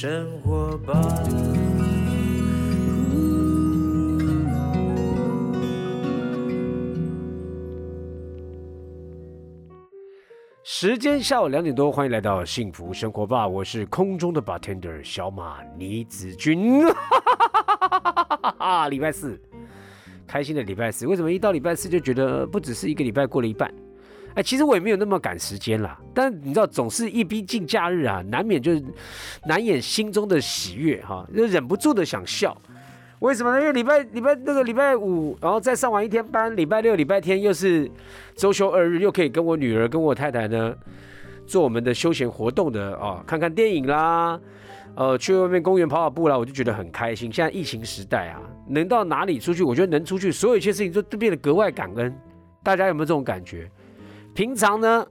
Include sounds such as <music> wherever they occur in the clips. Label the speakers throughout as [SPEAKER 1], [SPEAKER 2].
[SPEAKER 1] 生活吧。
[SPEAKER 2] 时间下午两点多，欢迎来到幸福生活吧，我是空中的 bartender 小马倪子君。啊 <laughs> 礼拜四，开心的礼拜四。为什么一到礼拜四就觉得不只是一个礼拜过了一半？哎，其实我也没有那么赶时间啦。但你知道，总是一逼近假日啊，难免就是难掩心中的喜悦哈，就忍不住的想笑。为什么呢？因为礼拜礼拜那个礼拜五，然后再上完一天班，礼拜六、礼拜天又是周休二日，又可以跟我女儿、跟我太太呢做我们的休闲活动的啊，看看电影啦，呃，去外面公园跑跑步啦，我就觉得很开心。现在疫情时代啊，能到哪里出去，我觉得能出去，所有一切事情都都变得格外感恩。大家有没有这种感觉？平常呢，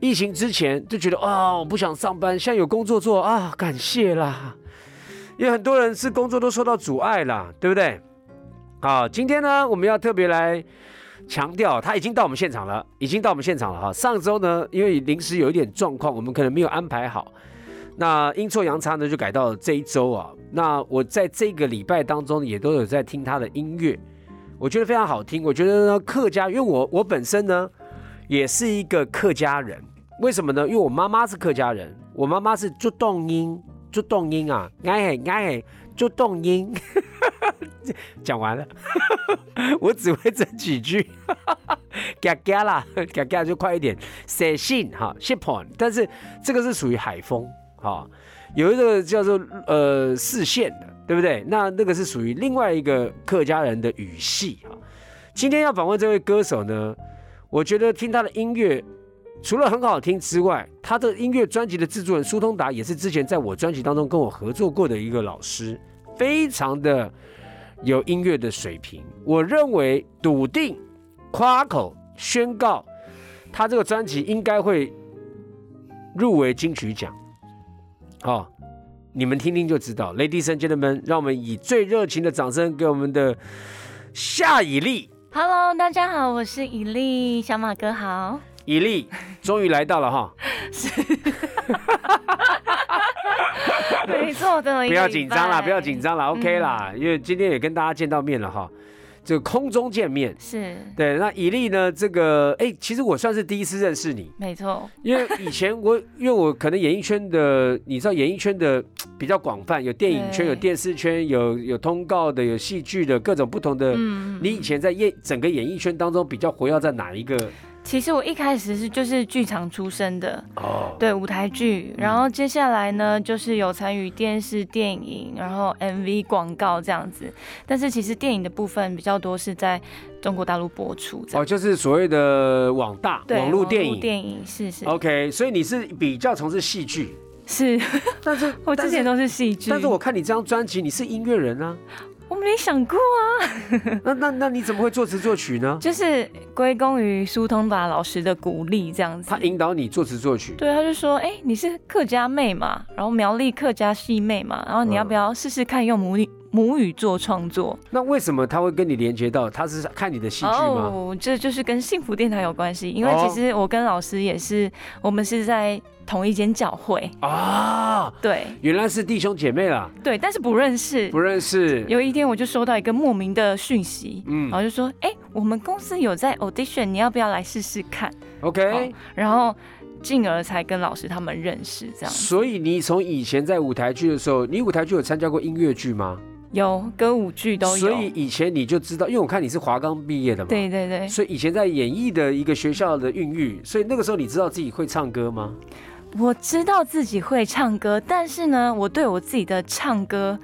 [SPEAKER 2] 疫情之前就觉得啊，我不想上班，现在有工作做啊，感谢啦。因为很多人是工作都受到阻碍了，对不对？好，今天呢，我们要特别来强调，他已经到我们现场了，已经到我们现场了哈。上周呢，因为临时有一点状况，我们可能没有安排好，那阴错阳差呢，就改到这一周啊。那我在这个礼拜当中也都有在听他的音乐，我觉得非常好听。我觉得呢，客家，因为我我本身呢也是一个客家人，为什么呢？因为我妈妈是客家人，我妈妈是做动音。做动音啊，哎嘿哎嘿，就动音，<laughs> 讲完了，<laughs> 我只会这几句，<laughs> 嘎嘎啦，嘎嘎就快一点，写信哈，写 point，但是这个是属于海风哈，有一个叫做呃四线的，对不对？那那个是属于另外一个客家人的语系哈。今天要访问这位歌手呢，我觉得听他的音乐。除了很好听之外，他的音乐专辑的制作人苏通达也是之前在我专辑当中跟我合作过的一个老师，非常的有音乐的水平。我认为笃定夸口宣告，他这个专辑应该会入围金曲奖。好，你们听听就知道。Ladies and gentlemen，让我们以最热情的掌声给我们的夏以丽。
[SPEAKER 3] Hello，大家好，我是以丽，小马哥好。
[SPEAKER 2] 以利终于来到了哈，<laughs>
[SPEAKER 3] 是，<laughs> 没错的，
[SPEAKER 2] 不要紧张啦，不要紧张啦 o k 啦，因为今天也跟大家见到面了哈，这个空中见面
[SPEAKER 3] 是
[SPEAKER 2] 对。那以利呢，这个哎，其实我算是第一次认识你，
[SPEAKER 3] 没错，
[SPEAKER 2] 因为以前我因为我可能演艺圈的，你知道演艺圈的 <tsk> 比较广泛，有电影圈，有电视圈，有有通告的，有戏剧的各种不同的。嗯，你以前在演整个演艺圈当中比较活跃在哪一个？
[SPEAKER 3] 其实我一开始是就是剧场出身的，哦，对舞台剧，然后接下来呢就是有参与电视、电影，然后 MV 广告这样子。但是其实电影的部分比较多是在中国大陆播出，
[SPEAKER 2] 哦，就是所谓的网大网络电影，
[SPEAKER 3] 电影是是。
[SPEAKER 2] OK，所以你是比较从事戏剧，
[SPEAKER 3] 是，
[SPEAKER 2] 但是 <laughs>
[SPEAKER 3] 我之前都是戏剧，
[SPEAKER 2] 但是我看你这张专辑，你是音乐人啊。
[SPEAKER 3] 我没想过啊，<laughs>
[SPEAKER 2] 那那那你怎么会作词作曲呢？
[SPEAKER 3] 就是归功于苏通达老师的鼓励，这样子。
[SPEAKER 2] 他引导你作词作曲。
[SPEAKER 3] 对，他就说：“哎，你是客家妹嘛，然后苗栗客家戏妹嘛，然后你要不要试试看用母语母语做创作？”
[SPEAKER 2] 那为什么他会跟你连接到？他是看你的戏剧吗？
[SPEAKER 3] 哦，这就是跟幸福电台有关系，因为其实我跟老师也是，我们是在。同一间教会啊，对，
[SPEAKER 2] 原来是弟兄姐妹啦。
[SPEAKER 3] 对，但是不认识，
[SPEAKER 2] 不认识。
[SPEAKER 3] 有一天我就收到一个莫名的讯息，嗯，然后就说，哎，我们公司有在 audition，你要不要来试试看
[SPEAKER 2] ？OK，
[SPEAKER 3] 然后进而才跟老师他们认识，这样。
[SPEAKER 2] 所以你从以前在舞台剧的时候，你舞台剧有参加过音乐剧吗？
[SPEAKER 3] 有歌舞剧都有。
[SPEAKER 2] 所以以前你就知道，因为我看你是华冈毕业的嘛，
[SPEAKER 3] 对对对。
[SPEAKER 2] 所以以前在演艺的一个学校的孕育，所以那个时候你知道自己会唱歌吗？
[SPEAKER 3] 我知道自己会唱歌，但是呢，我对我自己的唱歌，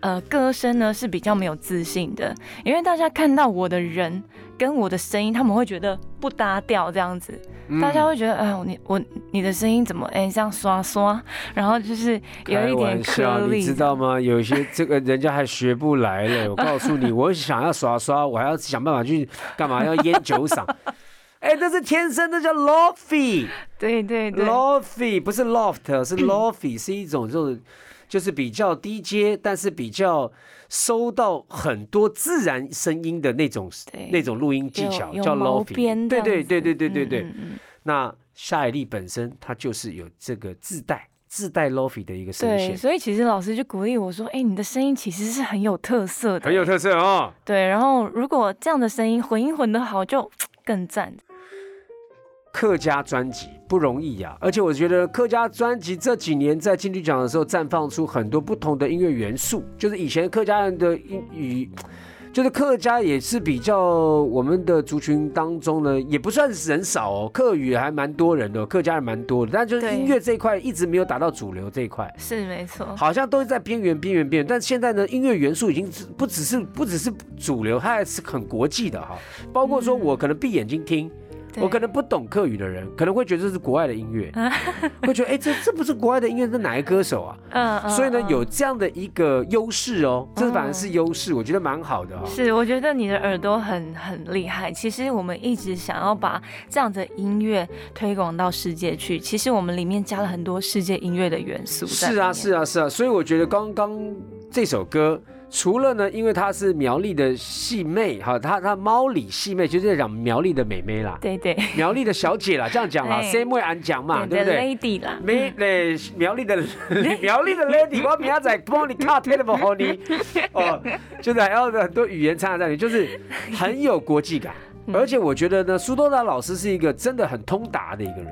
[SPEAKER 3] 呃，歌声呢是比较没有自信的，因为大家看到我的人跟我的声音，他们会觉得不搭调这样子，大家会觉得，哎，你我你的声音怎么哎这样刷刷，然后就是有一点颗粒，
[SPEAKER 2] 你知道吗？有些这个人家还学不来嘞，<laughs> 我告诉你，我想要刷刷，我还要想办法去干嘛？要烟酒嗓。<laughs> 哎，这是天生的，叫 lofty。
[SPEAKER 3] 对对对
[SPEAKER 2] ，lofty 不是 loft，是 lofty，是一种就是就是比较低阶，但是比较收到很多自然声音的那种那种录音技巧，叫 lofty。对对对对对对对。那夏雨丽本身她就是有这个自带自带 lofi 的一个声
[SPEAKER 3] 对，
[SPEAKER 2] 线，
[SPEAKER 3] 所以其实老师就鼓励我说：“哎、你的声音其实是很有特色的，
[SPEAKER 2] 很有特色哦。
[SPEAKER 3] 对。然后如果这样的声音混音混得好，就更赞。
[SPEAKER 2] 客家专辑不容易呀、而且我觉得客家专辑这几年在金曲奖的时候绽放出很多不同的音乐元素，就是以前客家人的英语。就是客家也是比较我们的族群当中呢，也不算是人少哦，客语还蛮多人的哦，客家人蛮多的，但就是音乐这一块一直没有达到主流这一块。
[SPEAKER 3] 是没错，
[SPEAKER 2] 好像都是在边缘、边缘、边缘。但现在呢，音乐元素已经是不只是不只是主流，它还是很国际的哈。包括说我可能闭眼睛听，
[SPEAKER 3] 对
[SPEAKER 2] 我可能不懂客语的人，可能会觉得这是国外的音乐，<laughs> 会觉得哎、这这不是国外的音乐，这哪个歌手啊？
[SPEAKER 3] 嗯嗯
[SPEAKER 2] 所以呢，
[SPEAKER 3] 嗯
[SPEAKER 2] 有这样的一个优势哦，这反而是优势，我觉得蛮好的哈。
[SPEAKER 3] 是，我觉得你的耳朵很很厉害。其实我们一直想要把这样的音乐推广到世界去。其实我们里面加了很多世界音乐的元素
[SPEAKER 2] 是啊，是啊，是啊，所以我觉得刚刚这首歌，除了呢，因为她是苗栗的细妹哈，她她猫里细妹就是在讲苗栗的美眉啦，
[SPEAKER 3] 对对
[SPEAKER 2] 苗栗的小姐啦，这样讲啦
[SPEAKER 3] 哎
[SPEAKER 2] ，same way 俺讲嘛，对不对
[SPEAKER 3] ？？Lady 啦，
[SPEAKER 2] 苗嘞 <laughs> 苗栗的 <laughs> 苗栗的 lady，<laughs> 我明仔载帮你卡 telephone 给你哦，就是还要很多语言掺杂在里面，就是很有国际感。
[SPEAKER 3] 嗯
[SPEAKER 2] 而且我觉得呢，苏多达老师是一个真的很通达的一个人。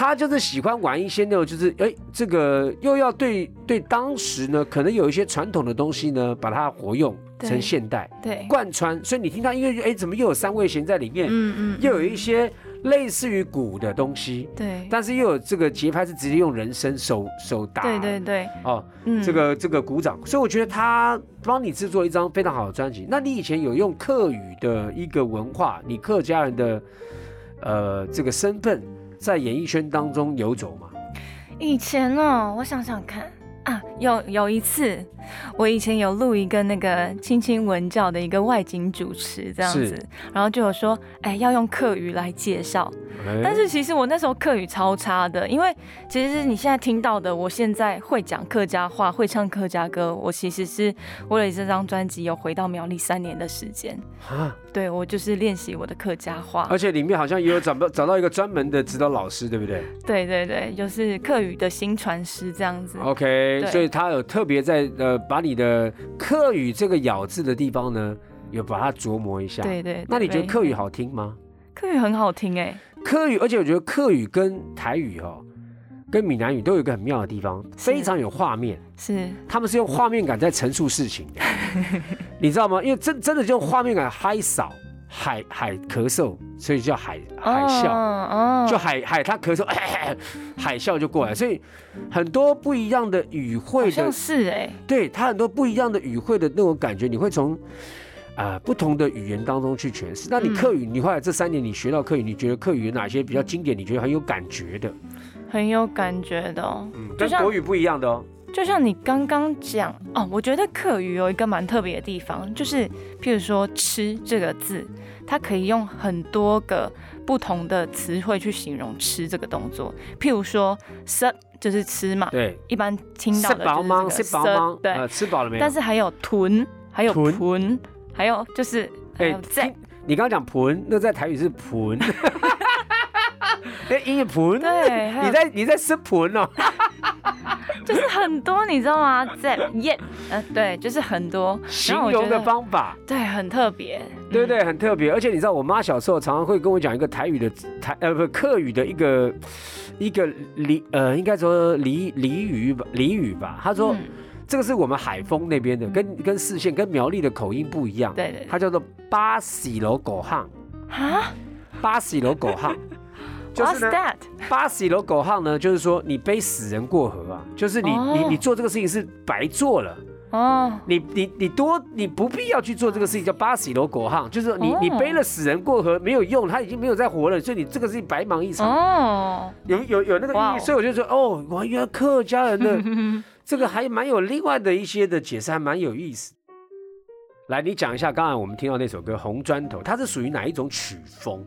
[SPEAKER 2] 他就是喜欢玩一些那种，就是哎，这个又要对对当时呢，可能有一些传统的东西呢，把它活用成现代
[SPEAKER 3] 对，
[SPEAKER 2] 贯穿。所以你听到音乐，哎，怎么又有三味弦在里面？
[SPEAKER 3] 嗯嗯，
[SPEAKER 2] 又有一些类似于鼓的东西，
[SPEAKER 3] 对
[SPEAKER 2] 但是又有这个节拍是直接用人声手手打，
[SPEAKER 3] 对对对，
[SPEAKER 2] 哦，
[SPEAKER 3] 嗯，
[SPEAKER 2] 这个这个鼓掌，所以我觉得他帮你制作一张非常好的专辑。那你以前有用客语的一个文化，你客家人的呃这个身份在演艺圈当中游走吗？
[SPEAKER 3] 以前呢，我想想看啊，有有一次，我以前有录一个那个青青文教的一个外景主持这样子，然后就有说，哎，要用客语来介绍。
[SPEAKER 2] 哎
[SPEAKER 3] 但是其实我那时候客语超差的，因为其实你现在听到的，我现在会讲客家话，会唱客家歌，我其实是为了这张专辑有回到苗栗三年的时间，
[SPEAKER 2] 啊，
[SPEAKER 3] 对我就是练习我的客家话。
[SPEAKER 2] 而且里面好像也有找到找到一个专门的指导老师，对不对
[SPEAKER 3] 对对对，就是客语的新传师这样子。
[SPEAKER 2] ？OK，
[SPEAKER 3] 对
[SPEAKER 2] 所以他有特别在呃把你的客语这个咬字的地方呢，有把它琢磨一下。
[SPEAKER 3] 对对对
[SPEAKER 2] 那你觉得
[SPEAKER 3] 对
[SPEAKER 2] 客语好听吗？
[SPEAKER 3] 客语很好听哎、
[SPEAKER 2] 客语，而且我觉得客语跟台语哦，跟闽南语都有一个很妙的地方，非常有画面。
[SPEAKER 3] 是
[SPEAKER 2] 他们是用画面感在陈述事情的，<laughs> 你知道吗？因为真真的就用画面感嗨扫海海咳嗽，所以叫海海啸，
[SPEAKER 3] 哦
[SPEAKER 2] 就海海他咳嗽，<laughs> 海啸就过来，所以很多不一样的语汇的
[SPEAKER 3] 是哎、
[SPEAKER 2] 对他很多不一样的语汇的那种感觉，你会从。啊、不同的语言当中去诠释。那你
[SPEAKER 3] 嗯
[SPEAKER 2] 客语，你后来这三年你学到客语，你觉得客语有哪些比较经典？你觉得很有感觉的？
[SPEAKER 3] 很有感觉的、哦。
[SPEAKER 2] 嗯，跟国语不一样的哦。
[SPEAKER 3] 就像你刚刚讲哦，我觉得客语有一个蛮特别的地方，就是譬如说“吃”这个字，它可以用很多个不同的词汇去形容吃这个动作。譬如说“吃”就是吃嘛，
[SPEAKER 2] 对，
[SPEAKER 3] 一般听到
[SPEAKER 2] 吃
[SPEAKER 3] 的
[SPEAKER 2] 饱吗？
[SPEAKER 3] 就是这个
[SPEAKER 2] 吃饱吗？
[SPEAKER 3] 对，
[SPEAKER 2] 呃，吃饱了没有？
[SPEAKER 3] 但是还有囤，还有
[SPEAKER 2] 囤
[SPEAKER 3] 囤，还有就是还
[SPEAKER 2] 哎
[SPEAKER 3] 有在
[SPEAKER 2] 听，你刚刚讲盆，那在台语是盆。<laughs> <laughs> 哎，音乐盆，
[SPEAKER 3] 对，
[SPEAKER 2] 你在你在吃盆哦。<laughs>
[SPEAKER 3] 就是很多，你知道吗？在耶，呃，对，就是很多
[SPEAKER 2] 形容的，方法，
[SPEAKER 3] 对，很特别，
[SPEAKER 2] 对不对？很特别。而且你知道，我妈小时候常常会跟我讲一个台语的台呃不客语的一个一个俚呃，应该说俚俚语吧俚语吧。她说、
[SPEAKER 3] 嗯
[SPEAKER 2] 这个是我们海丰那边的，跟跟四县跟苗栗的口音不一样。
[SPEAKER 3] 对对对
[SPEAKER 2] 它叫做巴喜楼狗巷，
[SPEAKER 3] 啊
[SPEAKER 2] 巴喜楼狗巷。就是？巴喜罗狗巷呢，就是说你背死人过河啊，就是你、
[SPEAKER 3] 哦。
[SPEAKER 2] 你你做这个事情是白做了，
[SPEAKER 3] 哦，
[SPEAKER 2] 你你你多你不必要去做这个事情，叫巴喜罗狗巷，就是说你、
[SPEAKER 3] 哦。
[SPEAKER 2] 你背了死人过河没有用，他已经没有再活了，所以你这个事情白忙一场，
[SPEAKER 3] 哦，
[SPEAKER 2] 有有有那个意义，所以我就说哦，我，原来客家人的 <laughs> 这个还蛮有另外的一些的解释，还蛮有意思。来，你讲一下刚才我们听到那首歌《红砖头》，它是属于哪一种曲风？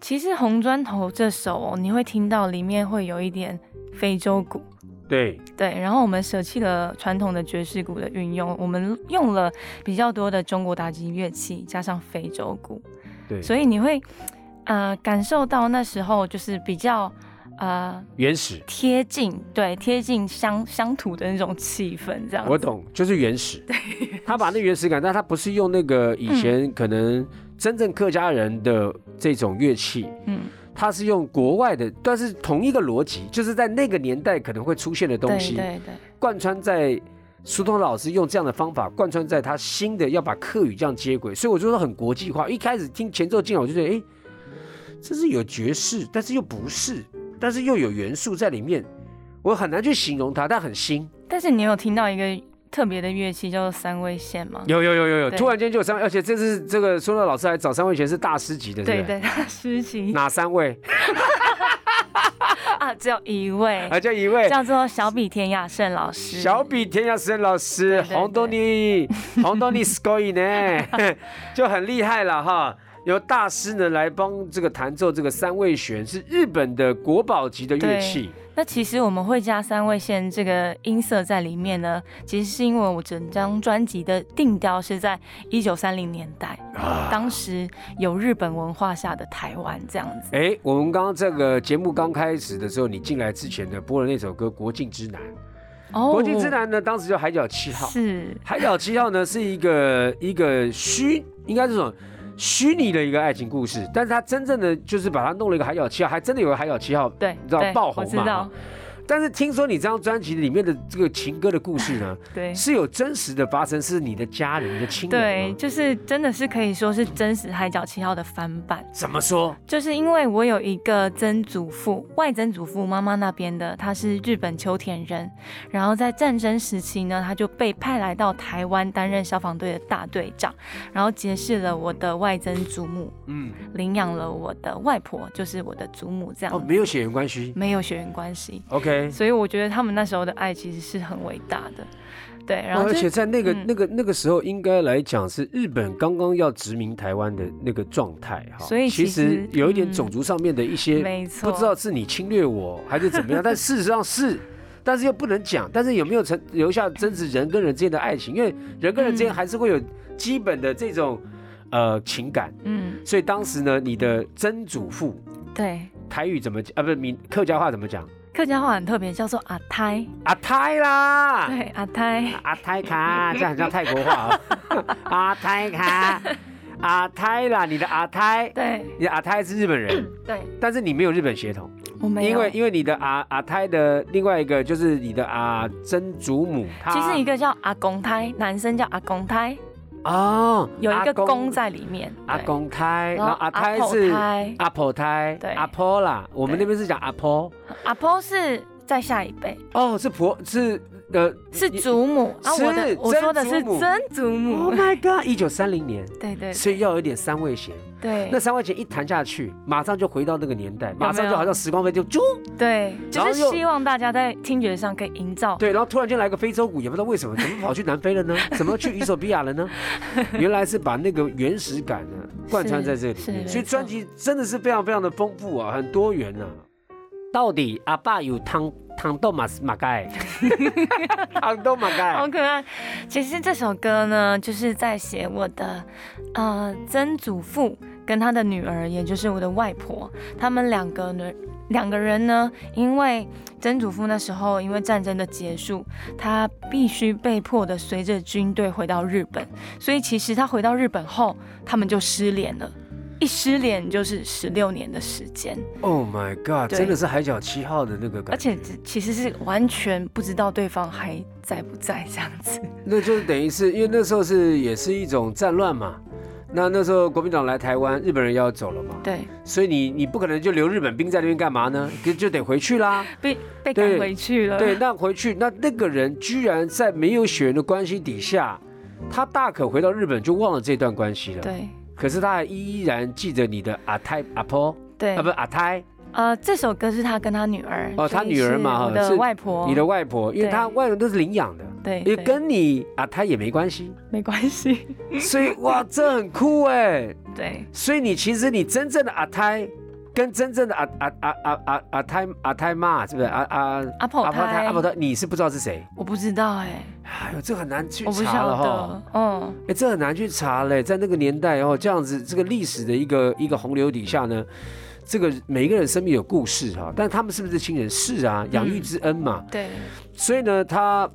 [SPEAKER 3] 其实《红砖头》这首、哦，你会听到里面会有一点非洲鼓。
[SPEAKER 2] 对，
[SPEAKER 3] 对，然后我们舍弃了传统的爵士鼓的运用，我们用了比较多的中国打击乐器，加上非洲鼓，
[SPEAKER 2] 对，
[SPEAKER 3] 所以你会呃感受到那时候就是比较呃
[SPEAKER 2] 原始。
[SPEAKER 3] 贴近，对贴近乡乡土的那种气氛，这样。
[SPEAKER 2] 我懂，就是原始。对他把那原始感，但他不是用那个以前可能真正客家人的这种乐器，
[SPEAKER 3] 嗯，
[SPEAKER 2] 它是用国外的，但是同一个逻辑，就是在那个年代可能会出现的东
[SPEAKER 3] 对
[SPEAKER 2] 西，
[SPEAKER 3] 对对，
[SPEAKER 2] 贯穿在苏东老师用这样的方法贯穿在他新的要把客语这样接轨，所以我就说很国际化。一开始听前奏进来，我就觉得，哎，这是有爵士，但是又不是，但是又有元素在里面，我很难去形容它，但很新。
[SPEAKER 3] 但是你有听到一个特别的乐器叫做三味线吗？
[SPEAKER 2] 有有有有有，突然间就有三位，而且这次这个说到老师来找三位前是大师级的？
[SPEAKER 3] 对对，<laughs> 大师级
[SPEAKER 2] 哪三位？<laughs>
[SPEAKER 3] 啊，只有一位，
[SPEAKER 2] 啊，就一位。
[SPEAKER 3] 叫做小比田雅胜老师。
[SPEAKER 2] 小比田亚生老师，红豆尼，红豆尼 s c o y 呢，<laughs> 就很厉害了哈。由大师呢来帮这个弹奏这个三味弦，是日本的国宝级的乐器。
[SPEAKER 3] 那其实我们会加三味线这个音色在里面呢，其实是因为我整张专辑的定调是在一九三零年代，
[SPEAKER 2] 啊
[SPEAKER 3] 当时有日本文化下的台湾这样子。
[SPEAKER 2] 哎，我们刚刚这个节目刚开始的时候，你进来之前呢，播了那首歌《国境之南》。
[SPEAKER 3] 哦
[SPEAKER 2] 国境之南呢，当时叫海角七号。
[SPEAKER 3] 是
[SPEAKER 2] 海角七号呢是一个一个虚，应该是这种虚拟的一个爱情故事，但是他真正的就是把它弄了一个海角七号，还真的有个海角七号，
[SPEAKER 3] 对，
[SPEAKER 2] 你知道爆红嘛
[SPEAKER 3] 我知道，
[SPEAKER 2] 但是听说你这张专辑里面的这个情歌的故事呢，<laughs>
[SPEAKER 3] 对。
[SPEAKER 2] 是有真实的发生，是你的家人、你的亲人
[SPEAKER 3] 对，就是真的是可以说是真实《海角七号》的翻版，
[SPEAKER 2] 怎么说？
[SPEAKER 3] 就是因为我有一个曾祖父，外曾祖父妈妈那边的，他是日本秋田人，然后在战争时期呢，他就被派来到台湾担任消防队的大队长，然后结识了我的外曾祖母，
[SPEAKER 2] 嗯，
[SPEAKER 3] 领养了我的外婆，就是我的祖母，这样、
[SPEAKER 2] 哦，没有血缘关系。
[SPEAKER 3] 没有血缘关系
[SPEAKER 2] ，OK，
[SPEAKER 3] 所以我觉得他们那时候的爱其实是很伟大的，对，然后
[SPEAKER 2] 哦而且在那个、
[SPEAKER 3] 嗯
[SPEAKER 2] 那个那个时候，应该来讲是日本刚刚要殖民台湾的那个状态哈。
[SPEAKER 3] 所以
[SPEAKER 2] 其
[SPEAKER 3] 其实
[SPEAKER 2] 实有一点
[SPEAKER 3] 嗯
[SPEAKER 2] 种族上面的一些
[SPEAKER 3] 没错，
[SPEAKER 2] 不知道是你侵略我还是怎么样，但事实上是，<laughs> 但是又不能讲，但是有没有成留下真实人跟人之间的爱情？因为人跟人之间
[SPEAKER 3] 嗯
[SPEAKER 2] 还是会有基本的这种呃情感，
[SPEAKER 3] 嗯，
[SPEAKER 2] 所以当时呢，你的曾祖父
[SPEAKER 3] 对，
[SPEAKER 2] 台语怎么讲啊？不是闽客家话怎么讲？
[SPEAKER 3] 客家话很特别，叫做阿胎，
[SPEAKER 2] 阿胎啦，
[SPEAKER 3] 对，阿胎。
[SPEAKER 2] 阿胎卡，这样很像泰国话哦。<laughs> 阿胎卡，阿胎啦，你的阿胎，
[SPEAKER 3] 对
[SPEAKER 2] 你的阿胎是日本人，<clears throat>
[SPEAKER 3] 对，
[SPEAKER 2] 但是你没有日本血统。
[SPEAKER 3] 我没有。
[SPEAKER 2] 因为因为你的阿阿胎的另外一个就是你的阿曾祖母，她
[SPEAKER 3] 其实一个叫阿公胎，男生叫阿公胎，
[SPEAKER 2] 哦，
[SPEAKER 3] 有一个
[SPEAKER 2] 公
[SPEAKER 3] 公在里面。
[SPEAKER 2] 阿，公胎，然
[SPEAKER 3] 后
[SPEAKER 2] 阿胎是阿婆胎，
[SPEAKER 3] 对。
[SPEAKER 2] 阿婆啦，我们那边是讲阿婆，
[SPEAKER 3] 阿婆是在下一辈，
[SPEAKER 2] 哦，是婆是呃
[SPEAKER 3] 是祖母啊。我的
[SPEAKER 2] 是
[SPEAKER 3] 我说的是
[SPEAKER 2] 曾祖母，Oh。my god，一九三零年，<laughs>
[SPEAKER 3] 对对
[SPEAKER 2] 所以要有点三味弦，
[SPEAKER 3] 对
[SPEAKER 2] 那三味弦一弹下去，马上就回到那个年代，马上就好像时光飞就啾，
[SPEAKER 3] 对，就是希望大家在听觉上可以营造。
[SPEAKER 2] 对，然后突然间来个非洲鼓，也不知道为什么，怎么跑去南非了呢？<laughs> 怎么去伊索比亚了呢？<laughs> 原来是把那个原始感呢贯穿在这里面，所以专辑真的是非常非常的丰富啊，很多元啊。到底阿爸有汤汤豆马马盖，汤豆马盖好，
[SPEAKER 3] 可爱。其实这首歌呢，就是在写我的呃曾祖父跟他的女儿，也就是我的外婆，他们两个呢两个人呢，因为曾祖父那时候因为战争的结束，他必须被迫的随着军队回到日本，所以其实他回到日本后，他们就失联了。一失联就是十六年的时间
[SPEAKER 2] ，Oh my god，真的是海角七号的那个感觉，
[SPEAKER 3] 而且其实是完全不知道对方还在不在这样子。<laughs>
[SPEAKER 2] 那就是等于是因为那时候是也是一种战乱嘛。那那时候国民党来台湾，日本人要走了嘛，
[SPEAKER 3] 对，
[SPEAKER 2] 所以你你不可能就留日本兵在那边干嘛呢？就就得回去啦。
[SPEAKER 3] 被被
[SPEAKER 2] 对
[SPEAKER 3] 赶回去了。
[SPEAKER 2] 对，那回去，那那个人居然在没有血缘的关系底下，他大可回到日本就忘了这段关系了。，
[SPEAKER 3] 对
[SPEAKER 2] 可是他还依然记得你的阿太阿婆？
[SPEAKER 3] 对。
[SPEAKER 2] 啊，不是阿太，
[SPEAKER 3] 呃，这首歌是他跟他女儿
[SPEAKER 2] 哦他女儿嘛
[SPEAKER 3] 是我的外婆，
[SPEAKER 2] 你的外婆，因为他外人都是领养的，
[SPEAKER 3] 对，
[SPEAKER 2] 因为跟你阿胎也没关系，
[SPEAKER 3] 没关系，<laughs>
[SPEAKER 2] 所以哇，这很酷哎。
[SPEAKER 3] 对。
[SPEAKER 2] 所以你其实你真正的阿胎。跟真正的阿阿阿阿阿阿胎阿胎妈是不是阿阿
[SPEAKER 3] 阿婆
[SPEAKER 2] 阿婆胎
[SPEAKER 3] 胎
[SPEAKER 2] 阿婆胎？你是不知道是谁？
[SPEAKER 3] 我不知道哎，
[SPEAKER 2] 哎呦，这很难去查了哈。
[SPEAKER 3] 嗯，
[SPEAKER 2] 哎，这很难去查嘞，在那个年代哦，这样子这个历史的一个一个洪流底下呢，这个每一个人生命有故事哈，但他们是不是亲人？是啊，养育之恩嘛。
[SPEAKER 3] 对，
[SPEAKER 2] 所以呢，他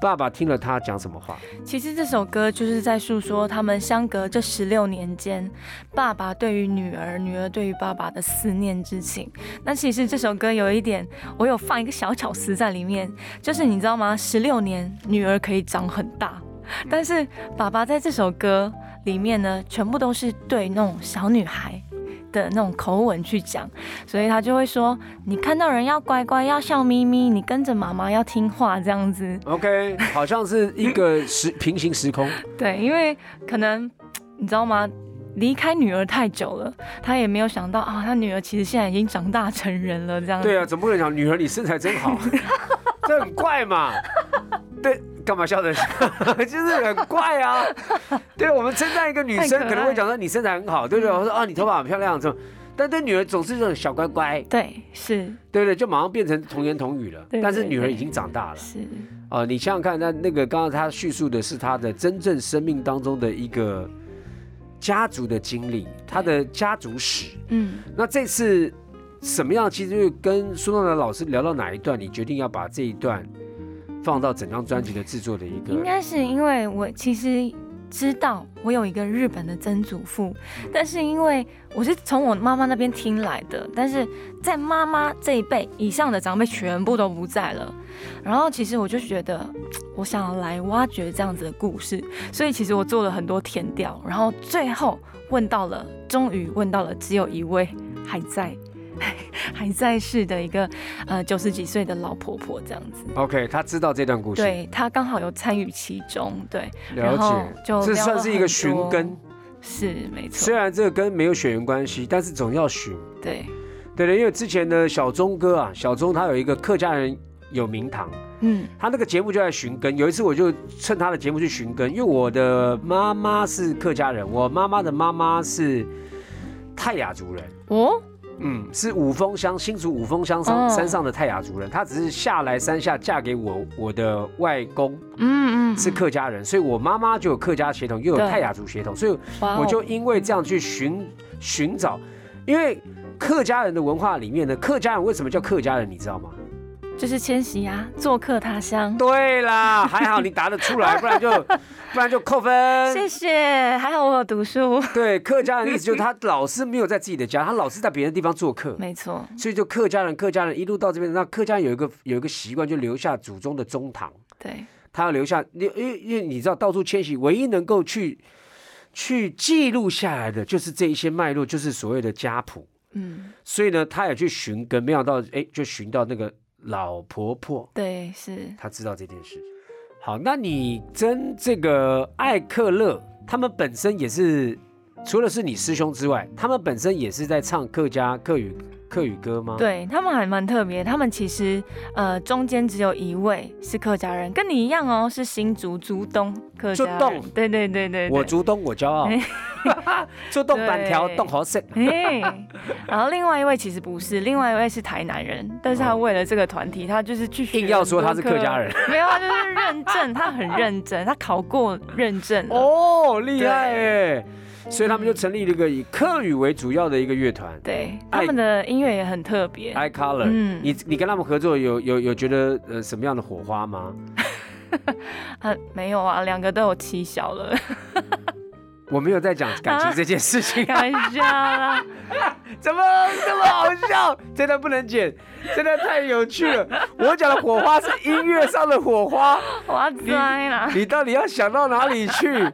[SPEAKER 2] 爸爸听了他讲什么话？
[SPEAKER 3] 其实这首歌就是在诉说他们相隔这十六年间，爸爸对于女儿，女儿对于爸爸的思念之情。那其实这首歌有一点，我有放一个小巧思在里面，就是你知道吗？十六年，女儿可以长很大，但是爸爸在这首歌里面呢，全部都是对那种小女孩。的那种口吻去讲，所以他就会说：“你看到人要乖乖，要笑眯眯，你跟着妈妈要听话，这样子。
[SPEAKER 2] OK，好像是一个时平行时空。<laughs> ”
[SPEAKER 3] 对，因为可能你知道吗？离开女儿太久了，他也没有想到啊，他女儿其实现在已经长大成人了，这样子。
[SPEAKER 2] 对啊，总不能讲女儿你身材真好，<laughs> 这很怪嘛。对，干嘛笑的？<laughs> 就是很怪啊。对，我们称赞一个女生，
[SPEAKER 3] 可
[SPEAKER 2] 能会讲说你身材很好，对不对？我说啊，你头发很漂亮，这种。但对女儿总是这种小乖乖，
[SPEAKER 3] 对，是
[SPEAKER 2] 对不对？就马上变成童言童语了。
[SPEAKER 3] 对
[SPEAKER 2] 但是女儿已经长大了
[SPEAKER 3] 是，
[SPEAKER 2] 啊、你想想看，那那个刚刚他叙述的是他的真正生命当中的一个家族的经历，他的家族史。
[SPEAKER 3] 嗯，
[SPEAKER 2] 那这次什么样？其实就是跟苏东南老师聊到哪一段，你决定要把这一段放到整张专辑的制作的一个
[SPEAKER 3] 应该是因为我其实知道我有一个日本的曾祖父，但是因为我是从我妈妈那边听来的，但是在妈妈这一辈以上的长辈全部都不在了。然后其实我就觉得，我想要来挖掘这样子的故事，所以其实我做了很多填调，然后最后问到了，终于问到了只有一位还在。<laughs> 还在世的一个呃九十几岁的老婆婆这样子
[SPEAKER 2] ，OK，他知道这段故事，
[SPEAKER 3] 对她刚好有参与其中，对，
[SPEAKER 2] 了解，这
[SPEAKER 3] 就这
[SPEAKER 2] 算是一个寻根。
[SPEAKER 3] 是没错。
[SPEAKER 2] 虽，然这个跟没有血缘关系，但是总要寻。
[SPEAKER 3] 对，
[SPEAKER 2] 对的，因为之前的小钟哥啊，小钟他有一个客家人有名堂，
[SPEAKER 3] 嗯。
[SPEAKER 2] 他那个节目就在寻根。有一次我就趁他的节目去寻根，因为我的妈妈是客家人，我妈妈的妈妈是泰雅族人。
[SPEAKER 3] 哦，
[SPEAKER 2] 嗯，是五峰乡新竹五峰乡山
[SPEAKER 3] 哦
[SPEAKER 2] 山上的泰雅族人，她只是下来山下嫁给我我的外公
[SPEAKER 3] 嗯嗯，
[SPEAKER 2] 是客家人，所以我妈妈就有客家血统，又有泰雅族血统，所以我就因为这样去寻寻找，因为客家人的文化里面呢，客家人为什么叫客家人，你知道吗？
[SPEAKER 3] 就是迁徙啊，做客他乡。
[SPEAKER 2] 对啦，<laughs> 还好你答得出来，不然就不然就扣分。
[SPEAKER 3] 谢谢，还好我有读书。<laughs>
[SPEAKER 2] 对，客家人的意思就是他老是没有在自己的家，他老是在别的地方做客。
[SPEAKER 3] 没错，
[SPEAKER 2] 所以就客家人，客家人一路到这边，那客家人有一个有一个习惯，就留下祖宗的宗堂，
[SPEAKER 3] 对，
[SPEAKER 2] 他要留下，因因因为你知道到处迁徙，唯一能够去去记录下来的就是这一些脉络，就是所谓的家谱。
[SPEAKER 3] 嗯，
[SPEAKER 2] 所以呢，他也去寻根，没想到哎，就寻到那个老婆婆，
[SPEAKER 3] 对，是，
[SPEAKER 2] 她知道这件事。好，那你跟这个艾克勒，他们本身也是，除了是你师兄之外，他们本身也是在唱客家客语客语歌吗？，
[SPEAKER 3] 对他们还蛮特别。他们其实呃中间只有一位是客家人，跟你一样哦，是新竹竹东客家
[SPEAKER 2] 竹东。
[SPEAKER 3] 人对对对对，对
[SPEAKER 2] 我竹东我骄傲，<laughs> 竹东板条
[SPEAKER 3] 对
[SPEAKER 2] 冻好色。
[SPEAKER 3] 嘿，然后另外一位其实不是，另外一位是台南人，但是他为了这个团体，他就是去学 <laughs>
[SPEAKER 2] 硬要说他是客家人
[SPEAKER 3] 课，没有，他就是认证，他很认真，他考过认证。
[SPEAKER 2] 哦，厉害哎！所以他们就成立了一个以客语为主要的一个乐团
[SPEAKER 3] 对，他们的音乐也很特别。
[SPEAKER 2] ，I Color。
[SPEAKER 3] 嗯
[SPEAKER 2] 你你跟他们合作有有有觉得呃什么样的火花吗？<laughs>
[SPEAKER 3] 呃，没有啊，两个都有七小了，<laughs>
[SPEAKER 2] 我没有在讲感情这件事情，
[SPEAKER 3] 开玩笑啦。<laughs>
[SPEAKER 2] 怎么这么好笑？真的不能剪，真的太有趣了。我讲的火花是音乐上的火花，<laughs>
[SPEAKER 3] 我要栽了。
[SPEAKER 2] 你到底要想到哪里去？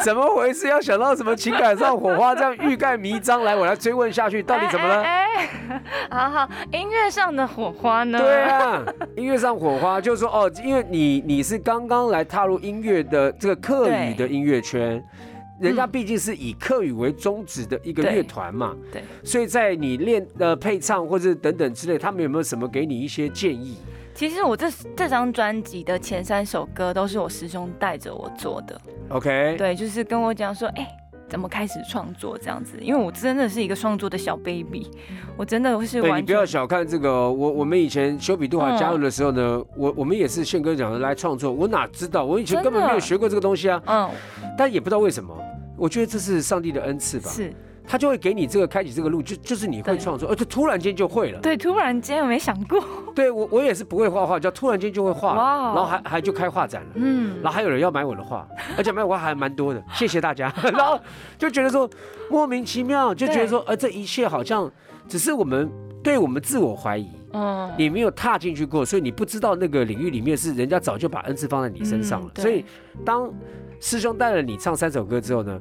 [SPEAKER 2] 怎么回事？要想到什么情感上火花？这样欲盖弥彰，来，我来追问下去，到底怎么了？<laughs>
[SPEAKER 3] 好好，音乐上的火花呢？
[SPEAKER 2] 对啊，音乐上火花，就是说哦，因为你你是刚刚来踏入音乐的这个客语的音乐圈，人家毕竟是以客语为宗旨的一个乐团嘛，
[SPEAKER 3] 对，
[SPEAKER 2] 所以在你练呃配唱或者等等之类，他们有没有什么给你一些建议？
[SPEAKER 3] 其实我这这张专辑的前三首歌都是我师兄带着我做的
[SPEAKER 2] ，OK，
[SPEAKER 3] 对，就是跟我讲说，哎、怎么开始创作这样子？因为我真的是一个创作的小 baby，我真的是
[SPEAKER 2] 对你不要小看这个哦，我我们以前修比杜华
[SPEAKER 3] 嗯
[SPEAKER 2] 加入的时候呢，我我们也是宪哥讲的来创作，我哪知道，我以前根本没有学过这个东西啊，
[SPEAKER 3] 嗯。
[SPEAKER 2] 但也不知道为什么，我觉得这是上帝的恩赐吧。
[SPEAKER 3] 是
[SPEAKER 2] 他就会给你这个开启这个路，就就是你会创作，而且突然间就会了。
[SPEAKER 3] 对，突然间我没想过，
[SPEAKER 2] 对我我也是不会画画，就突然间就会画，然后还还就开画展了。
[SPEAKER 3] 嗯
[SPEAKER 2] 然，后还有人要买我的画，而且买我画还蛮多的，<laughs> 谢谢大家。然后就觉得说莫名其妙，就觉得说，呃，这一切好像只是我们对我们自我怀疑，
[SPEAKER 3] 嗯，
[SPEAKER 2] 你没有踏进去过，所以你不知道那个领域里面是人家早就把恩赐放在你身上了。
[SPEAKER 3] 嗯
[SPEAKER 2] 所以当师兄带了你唱三首歌之后呢，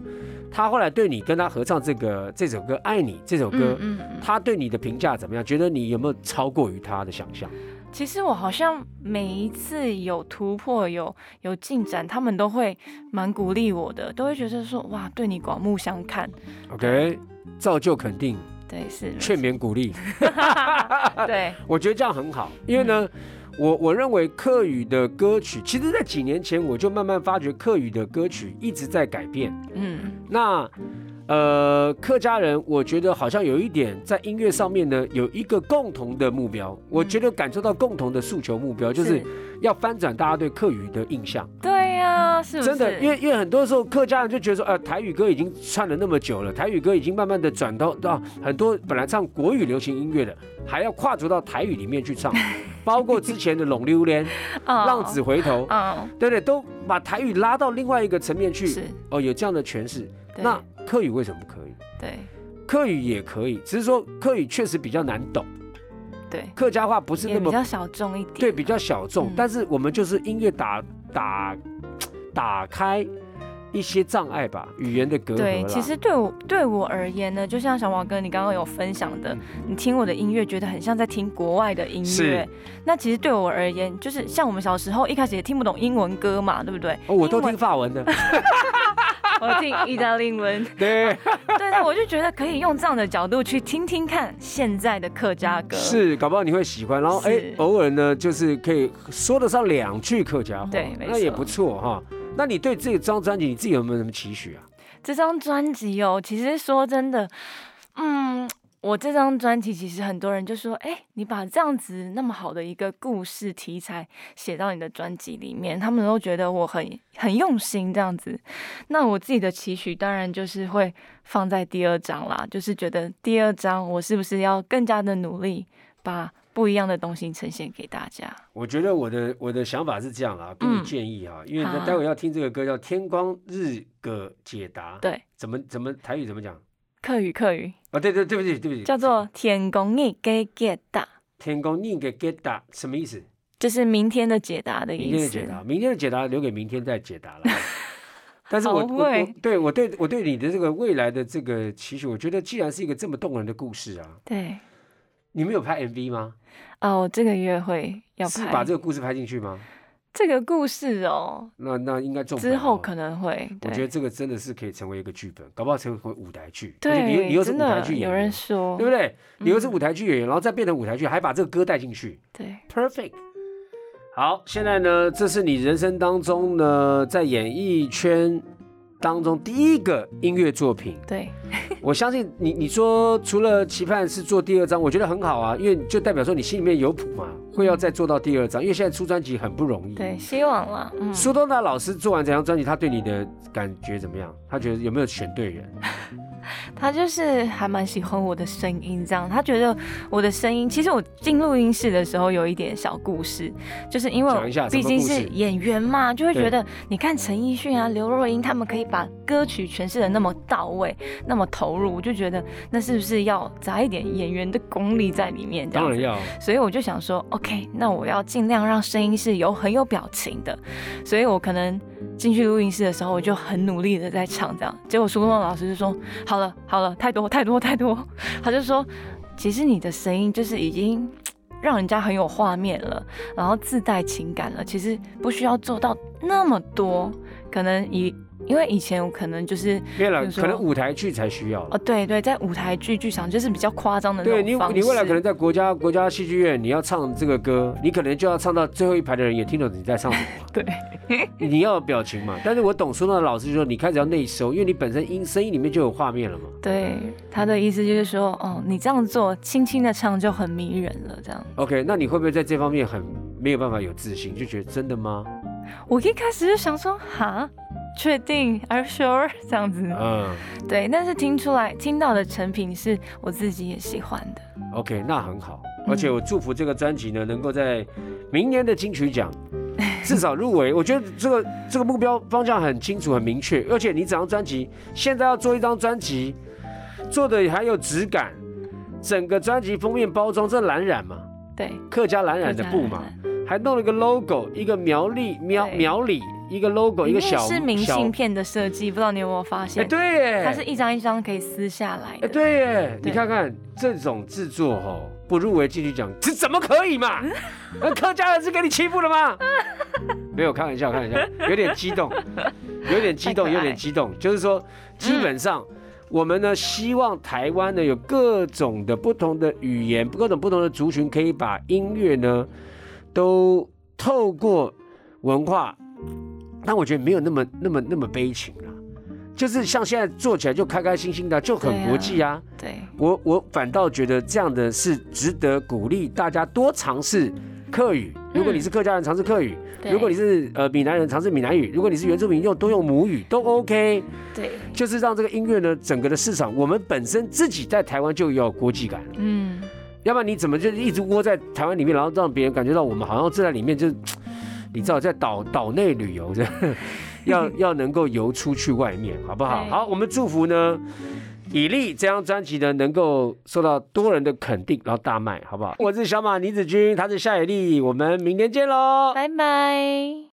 [SPEAKER 2] 他后来对你跟他合唱这个这首歌《爱你》这首歌，
[SPEAKER 3] 嗯
[SPEAKER 2] 他对你的评价怎么样？觉得你有没有超过于他的想象？
[SPEAKER 3] 其实我好像每一次有突破、有有进展，他们都会蛮鼓励我的，都会觉得说哇，对你刮目相看。
[SPEAKER 2] OK，造就肯定，
[SPEAKER 3] 对，是，
[SPEAKER 2] 劝勉鼓励。<laughs>
[SPEAKER 3] 对，<laughs>
[SPEAKER 2] 我觉得这样很好，因为呢，我我认为客语的歌曲，其实在几年前我就慢慢发觉客语的歌曲一直在改变。
[SPEAKER 3] 嗯
[SPEAKER 2] 那呃，客家人，我觉得好像有一点在音乐上面呢，有一个共同的目标，我觉得感受到共同的诉求目标，就是要翻转大家对客语的印象。
[SPEAKER 3] 对呀、是不是？
[SPEAKER 2] 真的，因为因为很多时候客家人就觉得说，呃，台语歌已经唱了那么久了，台语歌已经慢慢的转到到很多本来唱国语流行音乐的，还要跨足到台语里面去唱，<laughs> 包括之前的《龙溜莲》
[SPEAKER 3] 哦《
[SPEAKER 2] 浪子回头》，
[SPEAKER 3] 嗯，
[SPEAKER 2] 对不对？都把台语拉到另外一个层面去。
[SPEAKER 3] 是，
[SPEAKER 2] 哦，有这样的诠释。
[SPEAKER 3] 对。
[SPEAKER 2] 那客语为什么不可以？
[SPEAKER 3] 对。
[SPEAKER 2] 客语也可以，只是说客语确实比较难懂，
[SPEAKER 3] 对，
[SPEAKER 2] 客家话不是那么
[SPEAKER 3] 比较小众一点。
[SPEAKER 2] 对比较小众，
[SPEAKER 3] 嗯。
[SPEAKER 2] 但是我们就是音乐打打打开一些障碍吧，语言的隔阂
[SPEAKER 3] 对，其实对我对我而言呢，就像小王哥你刚刚有分享的，你听我的音乐，觉得很像在听国外的音
[SPEAKER 2] 是。
[SPEAKER 3] 乐。那其实对我而言，就是像我们小时候一开始也听不懂英文歌嘛，对不对？
[SPEAKER 2] 哦，我都听法文的，<laughs>
[SPEAKER 3] 我听意大利文，<laughs>
[SPEAKER 2] 对，
[SPEAKER 3] 对对，我就觉得可以用这样的角度去听听看现在的客家歌。
[SPEAKER 2] 是，搞不好你会喜欢。然后哎
[SPEAKER 3] 是，
[SPEAKER 2] 偶尔呢，就是可以说得上两句客家话，
[SPEAKER 3] 对
[SPEAKER 2] 那也不错哈。那你对这张专辑，你自己有没有什么期许啊？
[SPEAKER 3] 这张专辑哦，其实说真的，嗯，我这张专辑其实很多人就说，哎，你把这样子那么好的一个故事题材写到你的专辑里面，他们都觉得我很很用心这样子。那我自己的期许当然就是会放在第二章啦，就是觉得第二章我是不是要更加的努力，把不一样的东西呈现给大家。
[SPEAKER 2] 我觉得我的我的想法是这样啦，给你
[SPEAKER 3] 嗯
[SPEAKER 2] 建议哈，因为
[SPEAKER 3] 好
[SPEAKER 2] 待会要听这个歌叫《天光日个解答》，
[SPEAKER 3] 对，
[SPEAKER 2] 怎么怎么台语怎么讲？
[SPEAKER 3] 客语客语
[SPEAKER 2] 啊，对对对不起对不起，
[SPEAKER 3] 叫做“天公你给解答
[SPEAKER 2] 天公你给 get 答什么意思？”，
[SPEAKER 3] 就是明天的解答的意思。
[SPEAKER 2] 明天的解答，明天的解答留给明天再解答了。<laughs> 但是我
[SPEAKER 3] 好
[SPEAKER 2] 我我对我对我对你的这个未来的这个期许，我觉得既然是一个这么动人的故事啊，
[SPEAKER 3] 对，
[SPEAKER 2] 你们有拍 MV 吗？
[SPEAKER 3] 哦，我这个月会要
[SPEAKER 2] 是
[SPEAKER 3] 拍
[SPEAKER 2] 把这个故事拍进去吗？
[SPEAKER 3] 这个故事哦，
[SPEAKER 2] 那那应该中哦
[SPEAKER 3] 之后可能会。
[SPEAKER 2] 我觉得这个真的是可以成为一个剧本，搞不好成为舞台剧。
[SPEAKER 3] 对，
[SPEAKER 2] 你又你又是舞台
[SPEAKER 3] 的有人
[SPEAKER 2] 剧演员，
[SPEAKER 3] 说，
[SPEAKER 2] 对不对？你又是
[SPEAKER 3] 嗯
[SPEAKER 2] 舞台剧演员，然后再变成舞台剧，还把这个歌带进去
[SPEAKER 3] 对
[SPEAKER 2] ，perfect。好，现在呢，这是你人生当中呢，在演艺圈当中第一个音乐作品。
[SPEAKER 3] 对 <laughs>
[SPEAKER 2] 我相信你，你说除了期盼是做第二张，我觉得很好啊，因为就代表说你心里面有谱嘛，会要再做到第二张，因为现在出专辑很不容易。
[SPEAKER 3] 对，希望了，嗯，
[SPEAKER 2] 苏东达老师做完这张专辑，他对你的感觉怎么样？他觉得有没有选对人？
[SPEAKER 3] 他就是还蛮喜欢我的声音，这样他觉得我的声音，其实我进录音室的时候有一点小故事，就是因为毕竟是演员嘛，就会觉得你看陈奕迅啊、刘若英他们可以把歌曲诠释的那么到位、那么投入，我就觉得那是不是要砸一点演员的功力在里面？这样子
[SPEAKER 2] 当然要。
[SPEAKER 3] 所以我就想说，OK，那我要尽量让声音是有很有表情的，所以我可能进去录音室的时候，我就很努力的在唱这样。结果苏东老师就说：“好了，好了，太多太多太多。<laughs> ”他就说：“其实你的声音就是已经 <tsk> 让人家很有画面了，然后自带情感了，其实不需要做到那么多，可能以。”因为以前我可能就是
[SPEAKER 2] 了，可能舞台剧才需要了
[SPEAKER 3] 哦，。对对，在舞台剧剧场就是比较夸张的那
[SPEAKER 2] 对你，
[SPEAKER 3] 种方式。
[SPEAKER 2] 你未来可能在国家国家戏剧院，你要唱这个歌，你可能就要唱到最后一排的人也听懂你在唱什么嘛。<laughs>
[SPEAKER 3] 对，
[SPEAKER 2] 你要有表情嘛。但是我懂说到的老师就说，你开始要内收，因为你本身音声音里面就有画面了嘛。
[SPEAKER 3] 对，他的意思就是说，哦，你这样做，轻轻的唱就很迷人了。这样
[SPEAKER 2] ，OK，那你会不会在这方面很没有办法有自信？就觉得真的吗？
[SPEAKER 3] 我一开始就想说，哈，确定？Are sure？<laughs> 这样子，
[SPEAKER 2] 嗯
[SPEAKER 3] 对。但是听出来听到的成品是我自己也喜欢的。
[SPEAKER 2] ，OK，那很好。
[SPEAKER 3] 嗯
[SPEAKER 2] 而且我祝福这个专辑呢，能够在明年的金曲奖 <laughs> 至少入围。我觉得这个这个目标方向很清楚、很明确。而且你整张专辑现在要做一张专辑，做的还有质感，整个专辑封面包装这蓝染嘛，
[SPEAKER 3] 对，
[SPEAKER 2] 客家蓝染的布嘛，还弄了一个 logo，一个苗栗苗苗里一个 logo，一个小
[SPEAKER 3] 是明信片的设计，不知道你有没有发现
[SPEAKER 2] 哎，
[SPEAKER 3] 现？
[SPEAKER 2] 对耶，
[SPEAKER 3] 它是一张一张可以撕下来
[SPEAKER 2] 哎，
[SPEAKER 3] 的。
[SPEAKER 2] 对耶，你看看这种制作哦，不入围进去奖，这怎么可以嘛？<laughs> 那客家人是给你欺负了吗？<laughs> 没有开玩笑，开玩笑，有点激动，有点激动，有点激动，就是说，基本上。我们呢，希望台湾呢有各种的不同的语言，各种不同的族群，可以把音乐呢都透过文化，但我觉得没有那么那么那么悲情啦，就是像现在做起来就开开心心的，就很国际啊。
[SPEAKER 3] 对，
[SPEAKER 2] 我我反倒觉得这样的是值得鼓励大家多尝试客语。如果你是客家人，尝试客语；
[SPEAKER 3] 对。
[SPEAKER 2] 如果你是呃闽南人，尝试闽南语；如果你是原住民，用多用母语都 OK。
[SPEAKER 3] 对，
[SPEAKER 2] 就是让这个音乐呢，整个的市场，我们本身自己在台湾就有国际感，
[SPEAKER 3] 嗯，
[SPEAKER 2] 要不然你怎么就一直窝在台湾里面，然后让别人感觉到我们好像正在里面就，你知道在岛岛内旅游这 <laughs> 样，要要能够游出去外面，好不好？好，我们祝福呢。以利这张专辑呢，能够受到多人的肯定，然后大卖，好不好？我是小马倪子君，他是夏以丽，我们明天见喽。
[SPEAKER 3] 拜拜。